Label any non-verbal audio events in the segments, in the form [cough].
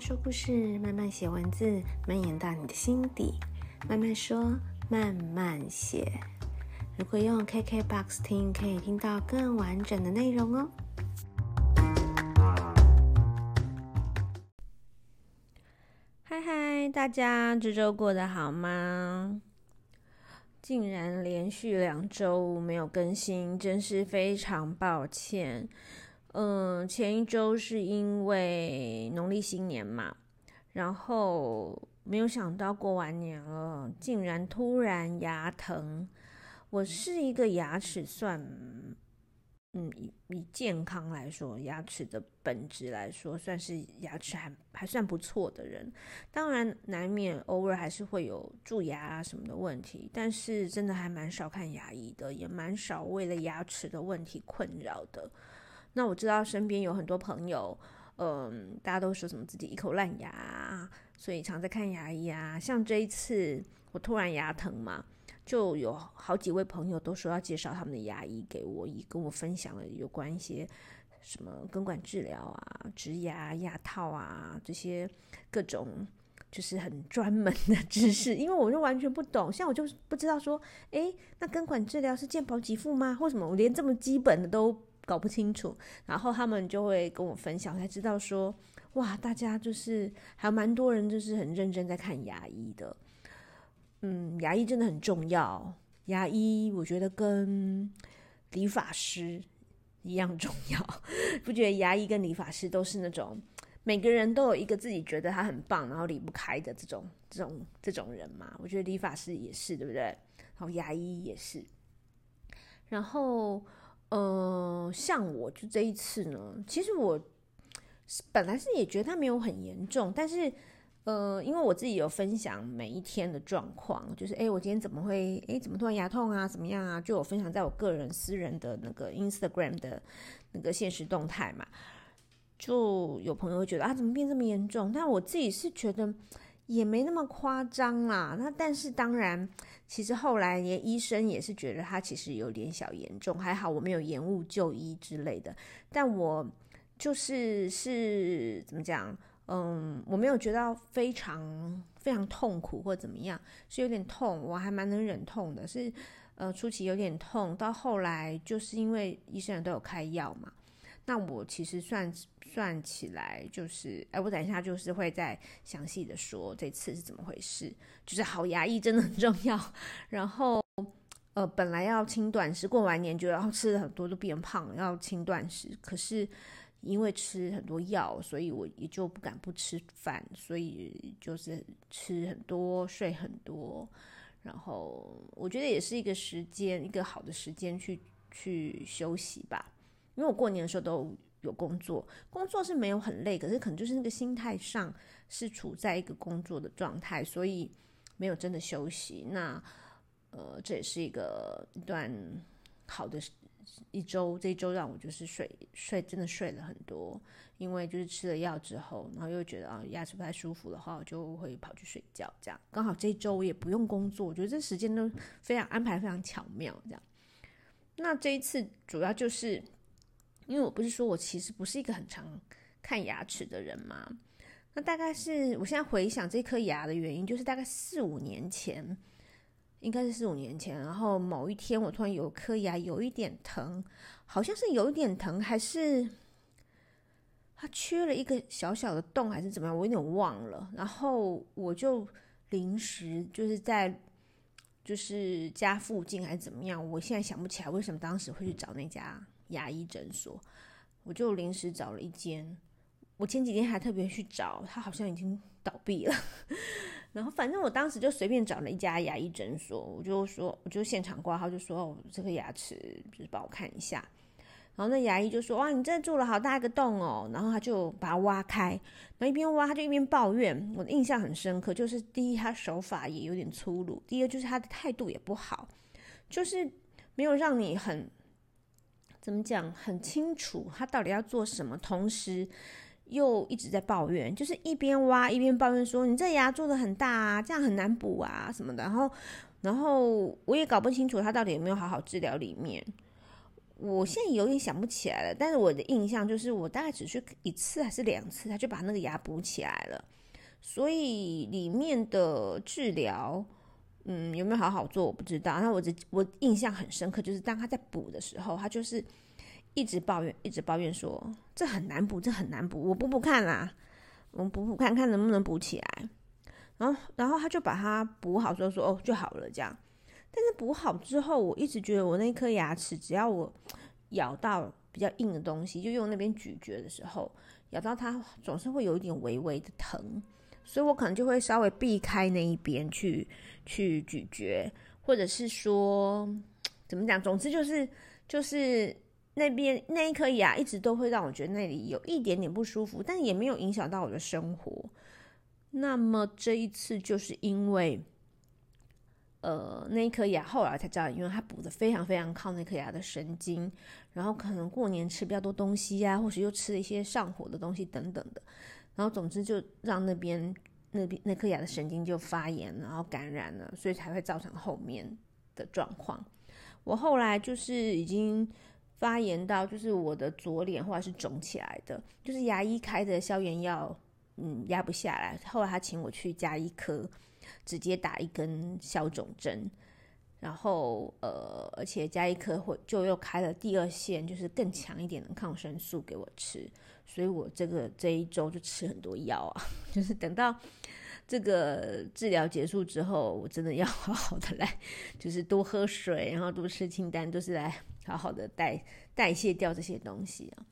说故事，慢慢写文字，蔓延到你的心底。慢慢说，慢慢写。如果用 KKBOX 听，可以听到更完整的内容哦。嗨嗨，大家这周过得好吗？竟然连续两周没有更新，真是非常抱歉。嗯，前一周是因为农历新年嘛，然后没有想到过完年了，竟然突然牙疼。我是一个牙齿算，嗯，以以健康来说，牙齿的本质来说，算是牙齿还还算不错的人。当然，难免偶尔还是会有蛀牙啊什么的问题，但是真的还蛮少看牙医的，也蛮少为了牙齿的问题困扰的。那我知道身边有很多朋友，嗯，大家都说什么自己一口烂牙，所以常在看牙医啊。像这一次我突然牙疼嘛，就有好几位朋友都说要介绍他们的牙医给我，以跟我分享了有关一些什么根管治疗啊、植牙、牙套啊这些各种就是很专门的知识，因为我就完全不懂，像我就不知道说，诶，那根管治疗是健保给付吗？为什么我连这么基本的都搞不清楚，然后他们就会跟我分享，才知道说，哇，大家就是还有蛮多人就是很认真在看牙医的，嗯，牙医真的很重要，牙医我觉得跟理发师一样重要，[laughs] 不觉得牙医跟理发师都是那种每个人都有一个自己觉得他很棒，然后离不开的这种这种这种人嘛？我觉得理发师也是，对不对？然后牙医也是，然后。呃，像我就这一次呢，其实我本来是也觉得它没有很严重，但是呃，因为我自己有分享每一天的状况，就是哎，我今天怎么会哎，怎么突然牙痛啊，怎么样啊？就有分享在我个人私人的那个 Instagram 的那个现实动态嘛，就有朋友觉得啊，怎么变这么严重？但我自己是觉得。也没那么夸张啦，那但是当然，其实后来连医生也是觉得他其实有点小严重，还好我没有延误就医之类的。但我就是是怎么讲，嗯，我没有觉得非常非常痛苦或怎么样，是有点痛，我还蛮能忍痛的，是呃初期有点痛，到后来就是因为医生都有开药嘛。那我其实算算起来，就是，哎，我等一下就是会再详细的说这次是怎么回事。就是好牙医真的很重要。然后，呃，本来要轻断食，过完年就要吃了很多都变胖，要轻断食。可是因为吃很多药，所以我也就不敢不吃饭，所以就是吃很多，睡很多。然后我觉得也是一个时间，一个好的时间去去休息吧。因为我过年的时候都有工作，工作是没有很累，可是可能就是那个心态上是处在一个工作的状态，所以没有真的休息。那呃，这也是一个一段好的一周，这一周让我就是睡睡真的睡了很多，因为就是吃了药之后，然后又觉得啊牙齿不太舒服的话，我就会跑去睡觉。这样刚好这一周我也不用工作，我觉得这时间都非常安排非常巧妙。这样，那这一次主要就是。因为我不是说我其实不是一个很常看牙齿的人嘛，那大概是我现在回想这颗牙的原因，就是大概四五年前，应该是四五年前，然后某一天我突然有颗牙有一点疼，好像是有一点疼，还是它缺了一个小小的洞，还是怎么样，我有点忘了。然后我就临时就是在就是家附近还是怎么样，我现在想不起来为什么当时会去找那家。牙医诊所，我就临时找了一间。我前几天还特别去找，他好像已经倒闭了。[laughs] 然后反正我当时就随便找了一家牙医诊所，我就说，我就现场挂号，就说哦，这个牙齿就是帮我看一下。然后那牙医就说哇，你这住了好大一个洞哦。然后他就把它挖开，然后一边挖他就一边抱怨。我的印象很深刻，就是第一他手法也有点粗鲁，第二就是他的态度也不好，就是没有让你很。怎么讲很清楚，他到底要做什么，同时又一直在抱怨，就是一边挖一边抱怨说：“你这牙做的很大啊，这样很难补啊什么的。”然后，然后我也搞不清楚他到底有没有好好治疗里面。我现在有点想不起来了，但是我的印象就是我大概只去一次还是两次，他就把那个牙补起来了。所以里面的治疗，嗯，有没有好好做我不知道。那我只我印象很深刻，就是当他在补的时候，他就是一直抱怨，一直抱怨说这很难补，这很难补，我补补看啦，我补补看看能不能补起来。然后，然后他就把它补好之后说哦就好了这样。但是补好之后，我一直觉得我那颗牙齿，只要我咬到比较硬的东西，就用那边咀嚼的时候，咬到它总是会有一点微微的疼，所以我可能就会稍微避开那一边去去咀嚼，或者是说怎么讲，总之就是就是那边那一颗牙一直都会让我觉得那里有一点点不舒服，但也没有影响到我的生活。那么这一次就是因为。呃，那一颗牙后来才知道，因为它补的非常非常靠那颗牙的神经，然后可能过年吃比较多东西呀、或许又吃了一些上火的东西等等的，然后总之就让那边那边那颗牙的神经就发炎，然后感染了，所以才会造成后面的状况。我后来就是已经发炎到，就是我的左脸后来是肿起来的，就是牙医开的消炎药，嗯，压不下来，后来他请我去加医科。直接打一根消肿针，然后呃，而且加一颗会就又开了第二线，就是更强一点的抗生素给我吃，所以我这个这一周就吃很多药啊，[laughs] 就是等到这个治疗结束之后，我真的要 [laughs] 好好的来，就是多喝水，然后多吃清淡，都是来好好的代代谢掉这些东西啊。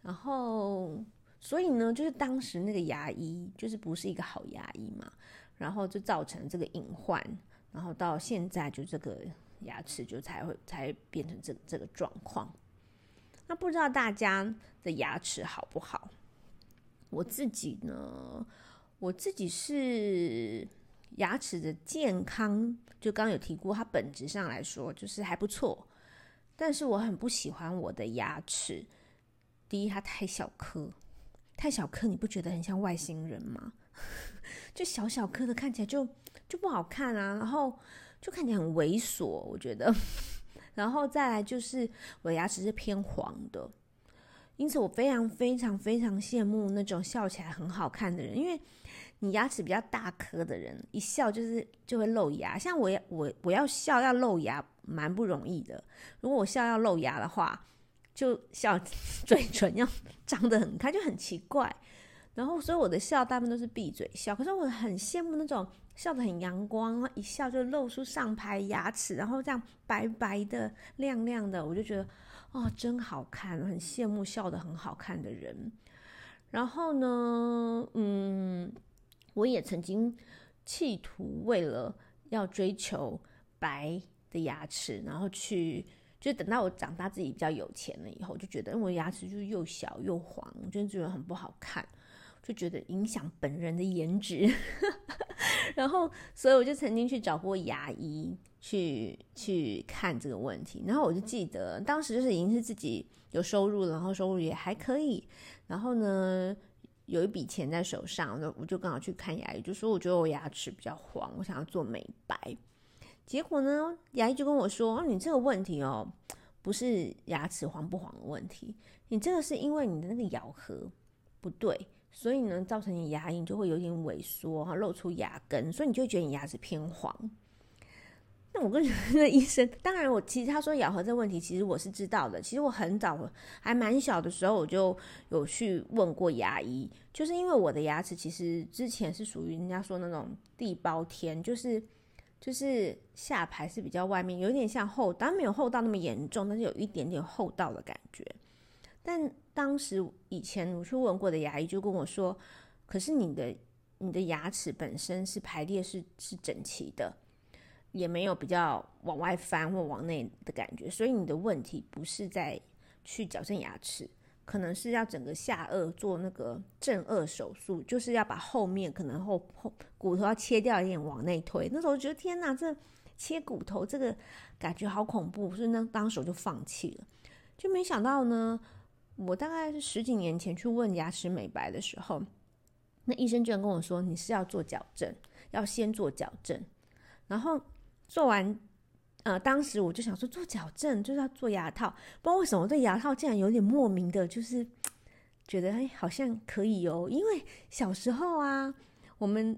然后所以呢，就是当时那个牙医就是不是一个好牙医嘛。然后就造成这个隐患，然后到现在就这个牙齿就才会才变成这这个状况。那不知道大家的牙齿好不好？我自己呢，我自己是牙齿的健康，就刚刚有提过，它本质上来说就是还不错。但是我很不喜欢我的牙齿，第一它太小颗，太小颗，你不觉得很像外星人吗？[laughs] 就小小颗的，看起来就就不好看啊，然后就看起来很猥琐，我觉得。然后再来就是我牙齿是偏黄的，因此我非常非常非常羡慕那种笑起来很好看的人，因为你牙齿比较大颗的人，一笑就是就会露牙。像我我我要笑要露牙蛮不容易的，如果我笑要露牙的话，就笑嘴唇要张得很开，就很奇怪。然后，所以我的笑大部分都是闭嘴笑。可是我很羡慕那种笑得很阳光，一笑就露出上排牙齿，然后这样白白的、亮亮的，我就觉得哦，真好看，很羡慕笑得很好看的人。然后呢，嗯，我也曾经企图为了要追求白的牙齿，然后去，就等到我长大自己比较有钱了以后，就觉得因为我牙齿就是又小又黄，我就觉得很不好看。就觉得影响本人的颜值，[laughs] [laughs] 然后所以我就曾经去找过牙医去去看这个问题。然后我就记得当时就是已经是自己有收入，然后收入也还可以，然后呢有一笔钱在手上，那我就刚好去看牙医，就说我觉得我牙齿比较黄，我想要做美白。结果呢，牙医就跟我说：“哦，你这个问题哦，不是牙齿黄不黄的问题，你这个是因为你的那个咬合不对。”所以呢，造成你牙龈就会有点萎缩，哈，露出牙根，所以你就会觉得你牙齿偏黄。那我跟 [laughs] 那医生，当然我其实他说咬合这问题，其实我是知道的。其实我很早还蛮小的时候，我就有去问过牙医，就是因为我的牙齿其实之前是属于人家说那种地包天，就是就是下排是比较外面，有点像厚，当然没有厚到那么严重，但是有一点点厚到的感觉。但当时以前我去问过的牙医就跟我说，可是你的你的牙齿本身是排列是是整齐的，也没有比较往外翻或往内的感觉，所以你的问题不是在去矫正牙齿，可能是要整个下颚做那个正颚手术，就是要把后面可能后后骨头要切掉一点往内推。那时候我觉得天哪，这切骨头这个感觉好恐怖，所以那当时我就放弃了，就没想到呢。我大概是十几年前去问牙齿美白的时候，那医生居然跟我说：“你是要做矫正，要先做矫正，然后做完呃，当时我就想说做矫正就是要做牙套，不知道为什么对牙套竟然有点莫名的，就是觉得哎，好像可以哦。因为小时候啊，我们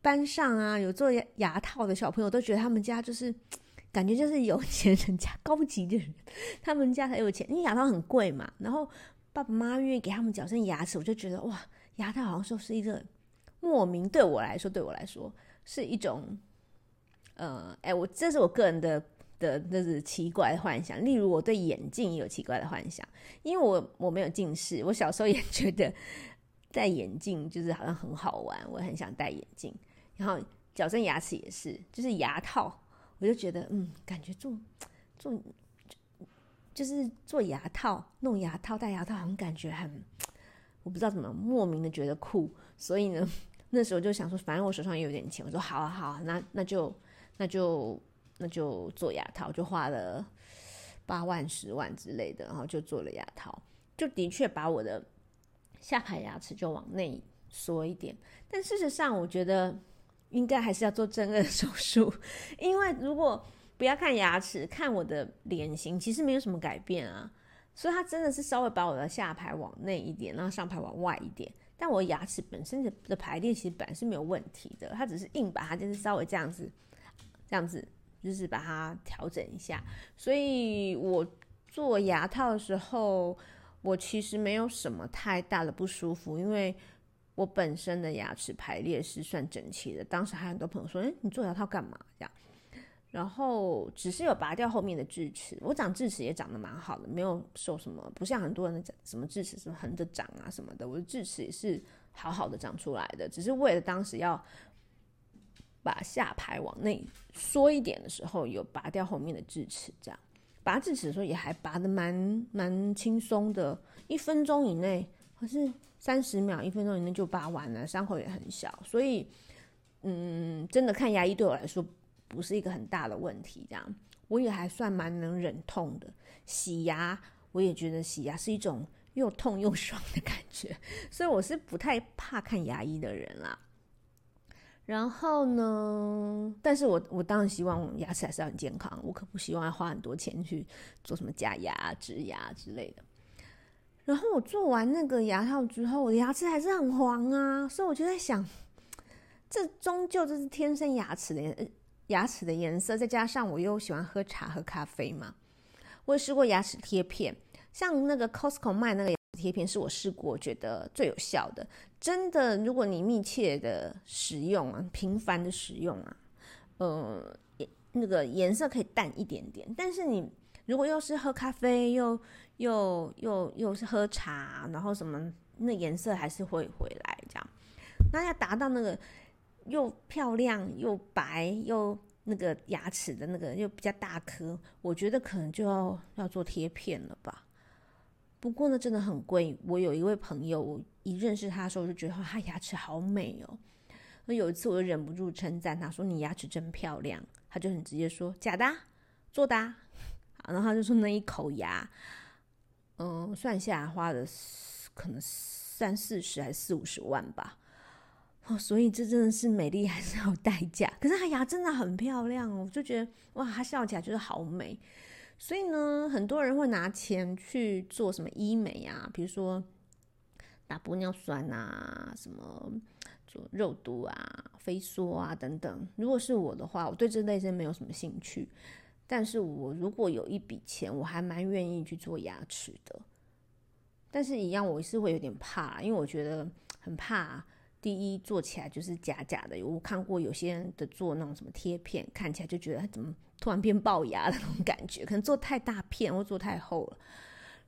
班上啊有做牙牙套的小朋友，都觉得他们家就是感觉就是有钱人家 [laughs] 高级的人，他们家才有钱，因为牙套很贵嘛。然后爸爸妈妈愿意给他们矫正牙齿，我就觉得哇，牙套好像说是一个莫名，对我来说，对我来说是一种。呃，哎，我这是我个人的的，那是奇怪的幻想。例如，我对眼镜也有奇怪的幻想，因为我我没有近视，我小时候也 [laughs] 觉得戴眼镜就是好像很好玩，我很想戴眼镜。然后矫正牙齿也是，就是牙套，我就觉得嗯，感觉做做就是做牙套，弄牙套戴牙套，好像感觉很，我不知道怎么莫名的觉得酷。所以呢，那时候就想说，反正我手上也有点钱，我说好啊好啊，那那就。那就那就做牙套，就花了八万、十万之类的，然后就做了牙套，就的确把我的下排牙齿就往内缩一点。但事实上，我觉得应该还是要做正顎手术，[laughs] 因为如果不要看牙齿，看我的脸型，其实没有什么改变啊。所以它真的是稍微把我的下排往内一点，然后上排往外一点。但我牙齿本身的的排列其实本来是没有问题的，它只是硬把它就是稍微这样子。这样子就是把它调整一下，所以我做牙套的时候，我其实没有什么太大的不舒服，因为我本身的牙齿排列是算整齐的。当时还很多朋友说：“哎，你做牙套干嘛？”这样，然后只是有拔掉后面的智齿，我长智齿也长得蛮好的，没有受什么，不像很多人的什么智齿是横着长啊什么的，我的智齿也是好好的长出来的，只是为了当时要。把下排往内缩一点的时候，有拔掉后面的智齿，这样拔智齿的时候也还拔得蛮蛮轻松的，一分钟以内，可是三十秒，一分钟以内就拔完了，伤口也很小，所以嗯，真的看牙医对我来说不是一个很大的问题，这样我也还算蛮能忍痛的。洗牙我也觉得洗牙是一种又痛又爽的感觉，所以我是不太怕看牙医的人啦。然后呢？但是我我当然希望牙齿还是要很健康，我可不希望花很多钱去做什么假牙、植牙之类的。然后我做完那个牙套之后，我的牙齿还是很黄啊，所以我就在想，[sniffs] 这终究这是天生牙齿的牙齿的颜色，再加上我又喜欢喝茶、喝咖啡嘛。我也试过牙齿贴片，像那个 Costco 卖那个牙。贴片是我试过觉得最有效的，真的，如果你密切的使用啊，频繁的使用啊，呃，那个颜色可以淡一点点。但是你如果又是喝咖啡，又又又又是喝茶，然后什么，那颜色还是会回来这样。那要达到那个又漂亮又白又那个牙齿的那个又比较大颗，我觉得可能就要要做贴片了吧。不过呢，真的很贵。我有一位朋友，我一认识他的时候，我就觉得他牙齿好美哦。那有一次，我就忍不住称赞他说：“你牙齿真漂亮。”他就很直接说：“假的，做的。”然后他就说：“那一口牙，嗯，算下来花了可能三四十还是四五十万吧。”哦，所以这真的是美丽还是要代价。可是他牙真的很漂亮哦，我就觉得哇，他笑起来就是好美。所以呢，很多人会拿钱去做什么医美啊，比如说打玻尿酸啊，什么做肉毒啊、飞梭啊等等。如果是我的话，我对这类型没有什么兴趣。但是我如果有一笔钱，我还蛮愿意去做牙齿的。但是，一样我是会有点怕，因为我觉得很怕。第一，做起来就是假假的。我看过有些人的做那种什么贴片，看起来就觉得怎么突然变龅牙的那种感觉，可能做太大片或做太厚了。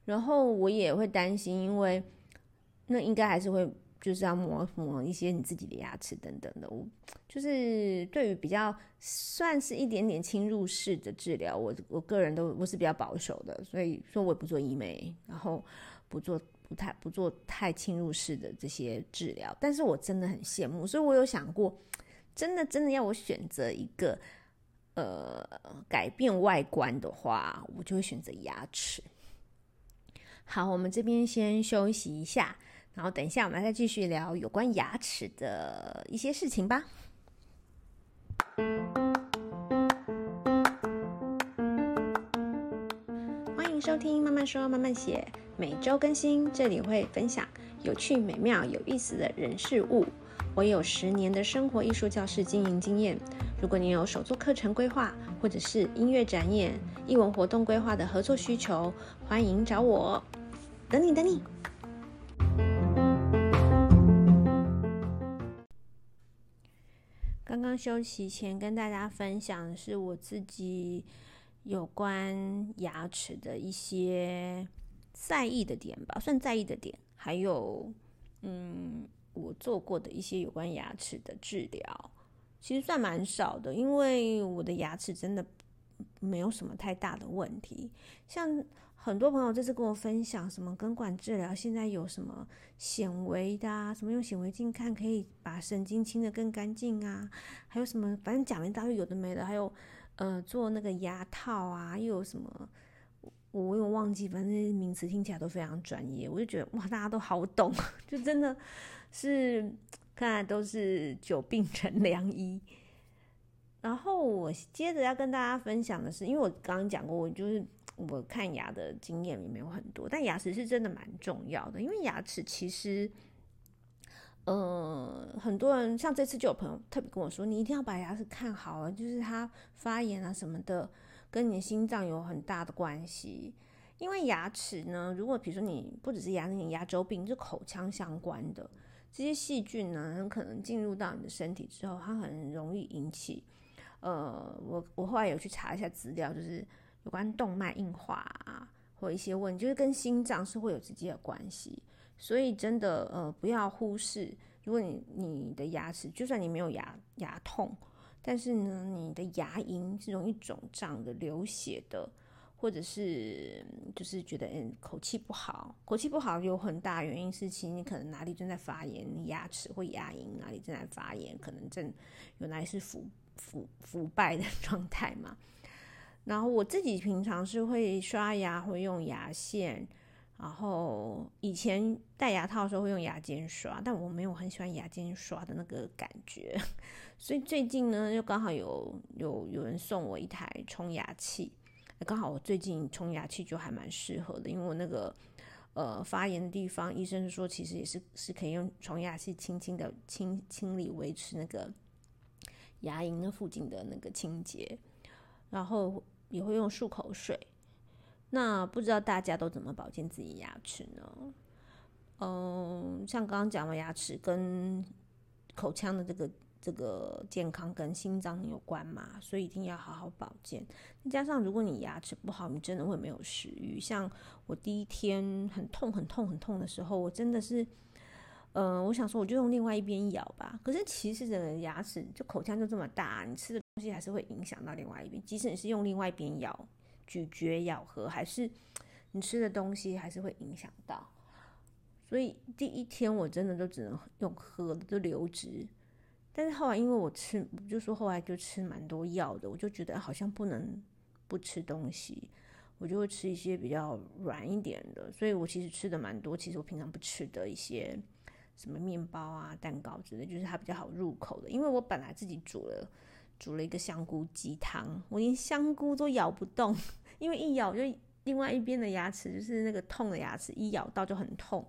然后我也会担心，因为那应该还是会就是要磨磨一些你自己的牙齿等等的。我就是对于比较算是一点点侵入式的治疗，我我个人都我是比较保守的，所以说我也不做医美，然后不做。不太不做太侵入式的这些治疗，但是我真的很羡慕，所以我有想过，真的真的要我选择一个呃改变外观的话，我就会选择牙齿。好，我们这边先休息一下，然后等一下我们再继续聊有关牙齿的一些事情吧。欢迎收听慢慢说慢慢写，每周更新，这里会分享有趣、美妙、有意思的人事物。我有十年的生活艺术教室经营经验。如果你有手作课程规划，或者是音乐展演、艺文活动规划的合作需求，欢迎找我。等你，等你。刚刚休息前跟大家分享的是我自己。有关牙齿的一些在意的点吧，算在意的点，还有，嗯，我做过的一些有关牙齿的治疗，其实算蛮少的，因为我的牙齿真的没有什么太大的问题。像很多朋友这次跟我分享什么根管治疗，现在有什么显微的啊，什么用显微镜看可以把神经清得更干净啊，还有什么，反正讲一大堆有的没的，还有。呃，做那个牙套啊，又有什么？我我有忘记，反正那些名词听起来都非常专业。我就觉得哇，大家都好懂，[laughs] 就真的是看来都是久病成良医。然后我接着要跟大家分享的是，因为我刚刚讲过，我就是我看牙的经验也没有很多，但牙齿是真的蛮重要的，因为牙齿其实。呃，很多人像这次就有朋友特别跟我说，你一定要把牙齿看好了，就是它发炎啊什么的，跟你的心脏有很大的关系。因为牙齿呢，如果比如说你不只是牙龈牙周病，是口腔相关的这些细菌呢，很可能进入到你的身体之后，它很容易引起。呃，我我后来有去查一下资料，就是有关动脉硬化啊，或一些问题，就是跟心脏是会有直接的关系。所以真的，呃，不要忽视。如果你你的牙齿，就算你没有牙牙痛，但是呢，你的牙龈是容易肿胀的、流血的，或者是就是觉得嗯口气不好，口气不好有很大原因是其实你可能哪里正在发炎，你牙齿或牙龈哪里正在发炎，可能正有哪里是腐腐腐败的 [laughs] 状态嘛。然后我自己平常是会刷牙，会用牙线。然后以前戴牙套的时候会用牙尖刷，但我没有很喜欢牙尖刷的那个感觉，[laughs] 所以最近呢，就刚好有有有人送我一台冲牙器，刚好我最近冲牙器就还蛮适合的，因为我那个呃发炎的地方，医生说其实也是是可以用冲牙器轻轻的清清理，维持那个牙龈那附近的那个清洁，然后也会用漱口水。那不知道大家都怎么保健自己牙齿呢？嗯，像刚刚讲的牙齿跟口腔的这个这个健康跟心脏有关嘛，所以一定要好好保健。加上如果你牙齿不好，你真的会没有食欲。像我第一天很痛很痛很痛的时候，我真的是，嗯，我想说我就用另外一边咬吧。可是其实整个牙齿就口腔就这么大，你吃的东西还是会影响到另外一边，即使你是用另外一边咬。咀嚼、咬合，还是你吃的东西，还是会影响到。所以第一天我真的就只能用喝的，就流质。但是后来因为我吃，就说后来就吃蛮多药的，我就觉得好像不能不吃东西，我就会吃一些比较软一点的。所以我其实吃的蛮多，其实我平常不吃的一些什么面包啊、蛋糕之类，就是它比较好入口的。因为我本来自己煮了。煮了一个香菇鸡汤，我连香菇都咬不动，[laughs] 因为一咬就另外一边的牙齿，就是那个痛的牙齿，一咬到就很痛，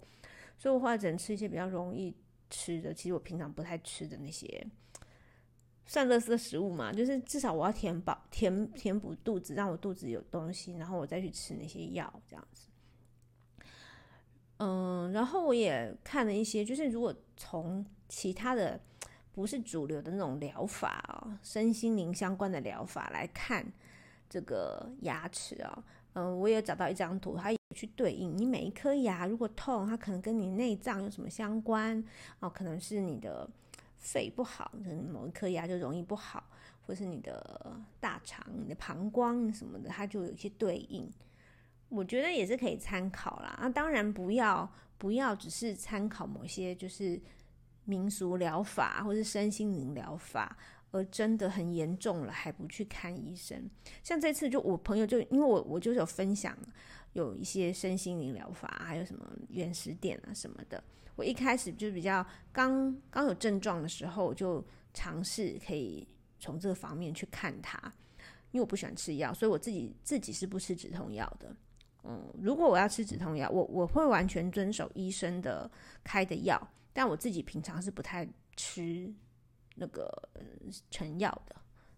所以我后来只能吃一些比较容易吃的，其实我平常不太吃的那些算垃圾食物嘛，就是至少我要填饱、填填补肚子，让我肚子有东西，然后我再去吃那些药，这样子。嗯，然后我也看了一些，就是如果从其他的。不是主流的那种疗法哦，身心灵相关的疗法来看这个牙齿啊，嗯，我也找到一张图，它有去对应你每一颗牙如果痛，它可能跟你内脏有什么相关哦，可能是你的肺不好，可能某一颗牙就容易不好，或是你的大肠、你的膀胱什么的，它就有一些对应，我觉得也是可以参考啦。啊，当然不要不要只是参考某些就是。民俗疗法或是身心灵疗法，而真的很严重了还不去看医生。像这次就我朋友就因为我我就是有分享有一些身心灵疗法，还有什么原始点啊什么的。我一开始就比较刚刚有症状的时候，我就尝试可以从这个方面去看他。因为我不喜欢吃药，所以我自己自己是不吃止痛药的。嗯，如果我要吃止痛药，我我会完全遵守医生的开的药，但我自己平常是不太吃那个成药的，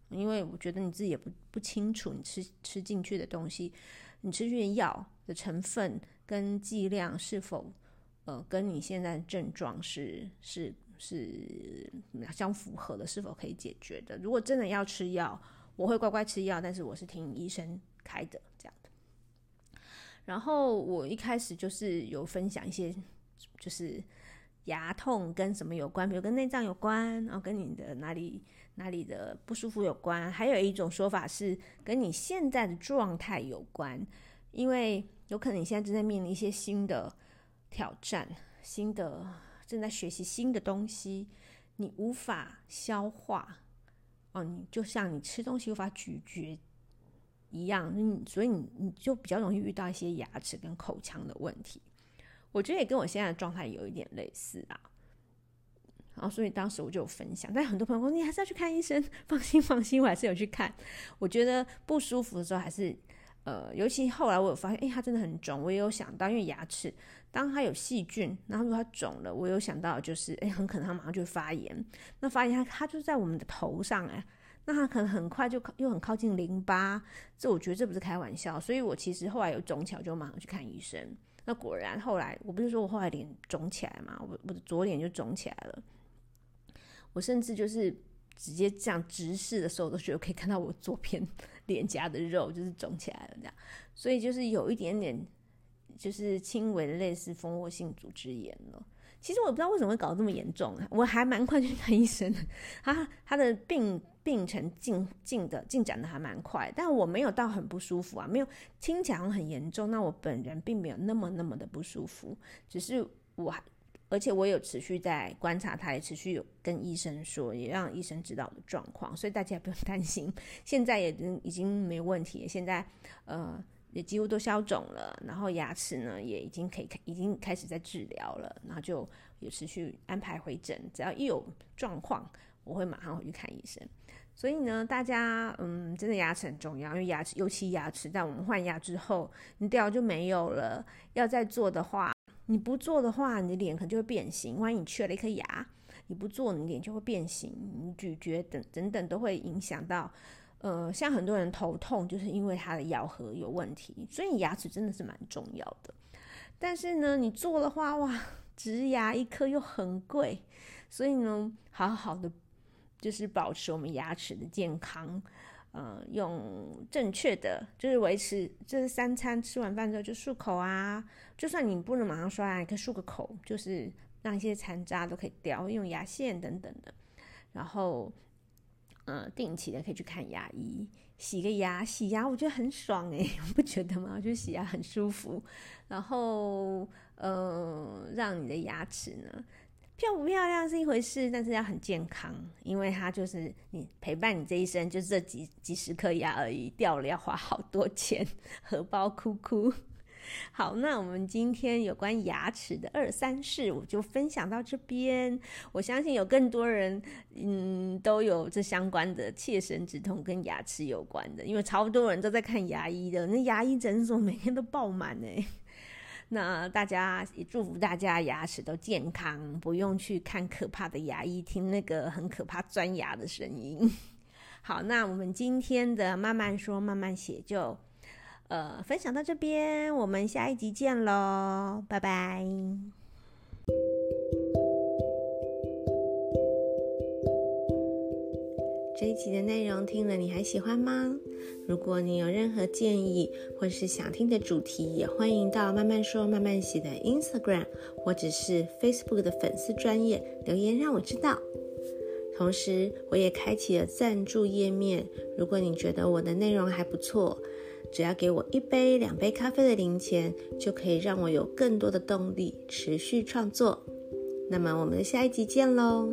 因为我觉得你自己也不不清楚你吃吃进去的东西，你吃进去的药的成分跟剂量是否呃跟你现在的症状是是是相符合的，是否可以解决的？如果真的要吃药，我会乖乖吃药，但是我是听医生开的这样的。然后我一开始就是有分享一些，就是牙痛跟什么有关，比如跟内脏有关，然后跟你的哪里哪里的不舒服有关。还有一种说法是跟你现在的状态有关，因为有可能你现在正在面临一些新的挑战，新的正在学习新的东西，你无法消化，哦，你就像你吃东西无法咀嚼。一样，嗯，所以你你就比较容易遇到一些牙齿跟口腔的问题。我觉得也跟我现在的状态有一点类似啊。然后，所以当时我就有分享，但很多朋友说你还是要去看医生，放心放心，我还是有去看。我觉得不舒服的时候还是，呃，尤其后来我有发现，哎，它真的很肿。我也有想到，因为牙齿当它有细菌，然后如果它肿了，我有想到就是，哎，很可能它马上就会发炎。那发炎它它就在我们的头上，哎。那他可能很快就又很靠近淋巴，这我觉得这不是开玩笑，所以我其实后来有肿起来就马上去看医生。那果然后来，我不是说我后来脸肿起来嘛，我我的左脸就肿起来了。我甚至就是直接这样直视的时候，我都觉得可以看到我左边脸颊的肉就是肿起来了这样，所以就是有一点点就是轻微的类似蜂窝性组织炎了。其实我不知道为什么会搞得这么严重，我还蛮快去看医生的，[laughs] 他他的病病程进进的进展的还蛮快，但我没有到很不舒服啊，没有听起来很严重。那我本人并没有那么那么的不舒服，只是我还而且我有持续在观察他，也持续有跟医生说，也让医生知道我的状况，所以大家不用担心，现在也已经没问题，现在呃。也几乎都消肿了，然后牙齿呢也已经可以已经开始在治疗了，然后就也持续安排回诊，只要一有状况，我会马上回去看医生。所以呢，大家嗯，真的牙齿很重要，因为牙齿尤其牙齿，在我们换牙之后，你掉就没有了。要再做的话，你不做的话，你的脸可能就会变形。万一你缺了一颗牙，你不做，你脸就会变形，你咀嚼等等等都会影响到。呃，像很多人头痛，就是因为他的咬合有问题，所以牙齿真的是蛮重要的。但是呢，你做的话，哇，植牙一颗又很贵，所以呢，好好的就是保持我们牙齿的健康，呃，用正确的，就是维持，就是三餐吃完饭之后就漱口啊，就算你不能马上刷牙，你可以漱个口，就是让一些残渣都可以掉，用牙线等等的，然后。嗯，定期的可以去看牙医，洗个牙，洗牙我觉得很爽诶，[laughs] 不觉得吗？我觉得洗牙很舒服，然后呃，让你的牙齿呢漂不漂亮是一回事，但是要很健康，因为它就是你陪伴你这一生，就是这几几十颗牙而已，掉了要花好多钱，[laughs] 荷包哭哭。好，那我们今天有关牙齿的二三事，我就分享到这边。我相信有更多人，嗯，都有这相关的切身之痛跟牙齿有关的，因为超多人都在看牙医的，那牙医诊所每天都爆满哎。那大家也祝福大家牙齿都健康，不用去看可怕的牙医，听那个很可怕钻牙的声音。[laughs] 好，那我们今天的慢慢说慢慢写就。呃，分享到这边，我们下一集见喽，拜拜。这一集的内容听了你还喜欢吗？如果你有任何建议或是想听的主题，也欢迎到慢慢说慢慢写的 Instagram 或者是 Facebook 的粉丝专业留言让我知道。同时，我也开启了赞助页面，如果你觉得我的内容还不错。只要给我一杯、两杯咖啡的零钱，就可以让我有更多的动力持续创作。那么，我们下一集见喽！